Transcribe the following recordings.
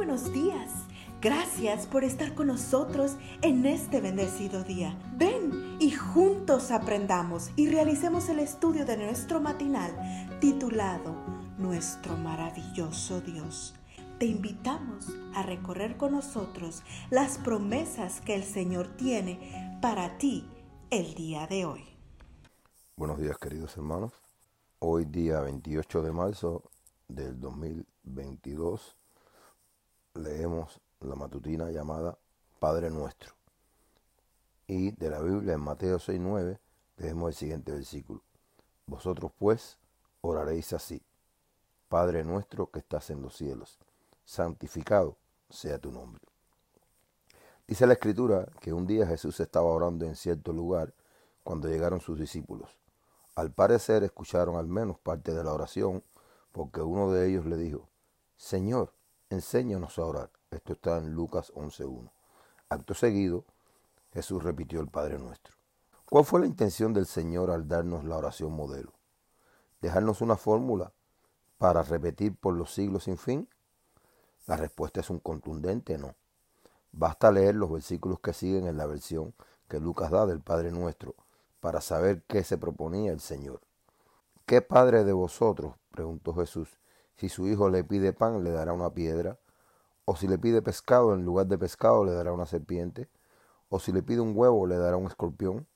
buenos días. Gracias por estar con nosotros en este bendecido día. Ven y juntos aprendamos y realicemos el estudio de nuestro matinal titulado Nuestro maravilloso Dios. Te invitamos a recorrer con nosotros las promesas que el Señor tiene para ti el día de hoy. Buenos días queridos hermanos. Hoy día 28 de marzo del 2022 leemos la matutina llamada Padre Nuestro. Y de la Biblia en Mateo 6.9 leemos el siguiente versículo. Vosotros pues oraréis así. Padre nuestro que estás en los cielos, santificado sea tu nombre. Dice la escritura que un día Jesús estaba orando en cierto lugar cuando llegaron sus discípulos. Al parecer escucharon al menos parte de la oración porque uno de ellos le dijo, Señor, enséñanos a orar. Esto está en Lucas 11.1. Acto seguido, Jesús repitió el Padre Nuestro. ¿Cuál fue la intención del Señor al darnos la oración modelo? ¿Dejarnos una fórmula para repetir por los siglos sin fin? La respuesta es un contundente no. Basta leer los versículos que siguen en la versión que Lucas da del Padre Nuestro para saber qué se proponía el Señor. ¿Qué padre de vosotros, preguntó Jesús, si su hijo le pide pan, le dará una piedra? ¿O si le pide pescado, en lugar de pescado, le dará una serpiente? ¿O si le pide un huevo, le dará un escorpión?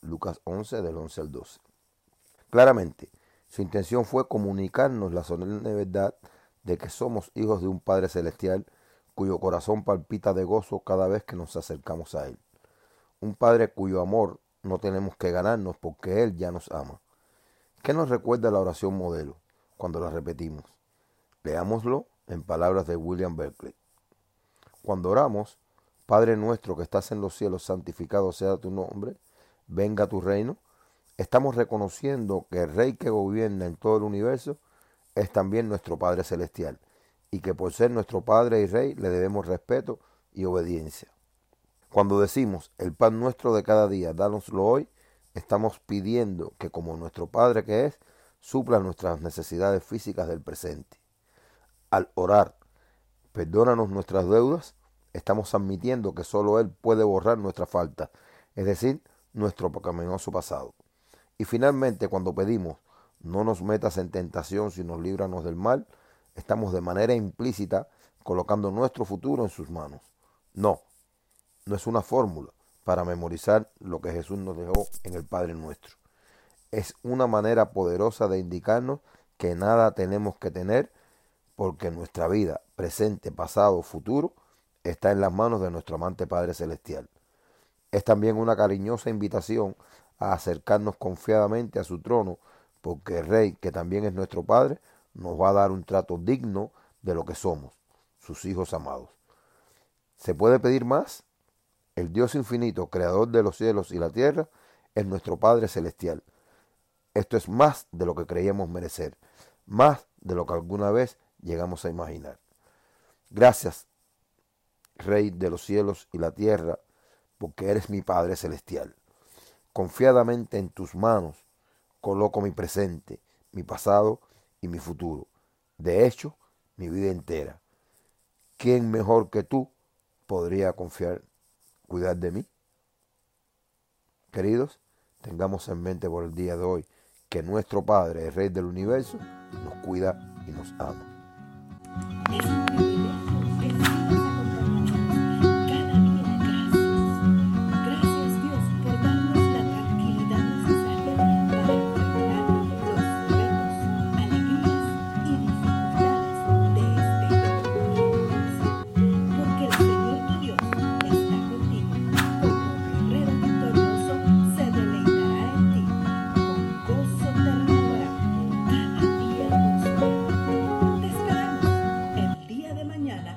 Lucas 11, del 11 al 12. Claramente, su intención fue comunicarnos la solemne verdad de que somos hijos de un Padre Celestial cuyo corazón palpita de gozo cada vez que nos acercamos a Él. Un Padre cuyo amor no tenemos que ganarnos porque Él ya nos ama. ¿Qué nos recuerda la oración modelo cuando la repetimos? Leámoslo en palabras de William Berkeley. Cuando oramos, Padre nuestro que estás en los cielos, santificado sea tu nombre, venga tu reino, estamos reconociendo que el Rey que gobierna en todo el universo es también nuestro Padre Celestial y que por ser nuestro Padre y Rey le debemos respeto y obediencia. Cuando decimos el pan nuestro de cada día, dánoslo hoy, estamos pidiendo que como nuestro Padre que es, supla nuestras necesidades físicas del presente. Al orar, perdónanos nuestras deudas, estamos admitiendo que solo Él puede borrar nuestra falta, es decir, nuestro pecaminoso pasado. Y finalmente, cuando pedimos, no nos metas en tentación, sino líbranos del mal, estamos de manera implícita colocando nuestro futuro en sus manos. No, no es una fórmula para memorizar lo que Jesús nos dejó en el Padre nuestro. Es una manera poderosa de indicarnos que nada tenemos que tener porque nuestra vida, presente, pasado, futuro, está en las manos de nuestro amante Padre Celestial. Es también una cariñosa invitación a acercarnos confiadamente a su trono, porque el Rey, que también es nuestro Padre, nos va a dar un trato digno de lo que somos, sus hijos amados. ¿Se puede pedir más? El Dios infinito, creador de los cielos y la tierra, es nuestro Padre celestial. Esto es más de lo que creíamos merecer, más de lo que alguna vez llegamos a imaginar. Gracias, Rey de los cielos y la tierra, porque eres mi Padre celestial. Confiadamente en tus manos coloco mi presente, mi pasado y mi futuro. De hecho, mi vida entera. ¿Quién mejor que tú podría confiar cuidar de mí. Queridos, tengamos en mente por el día de hoy que nuestro Padre, el Rey del Universo, nos cuida y nos ama.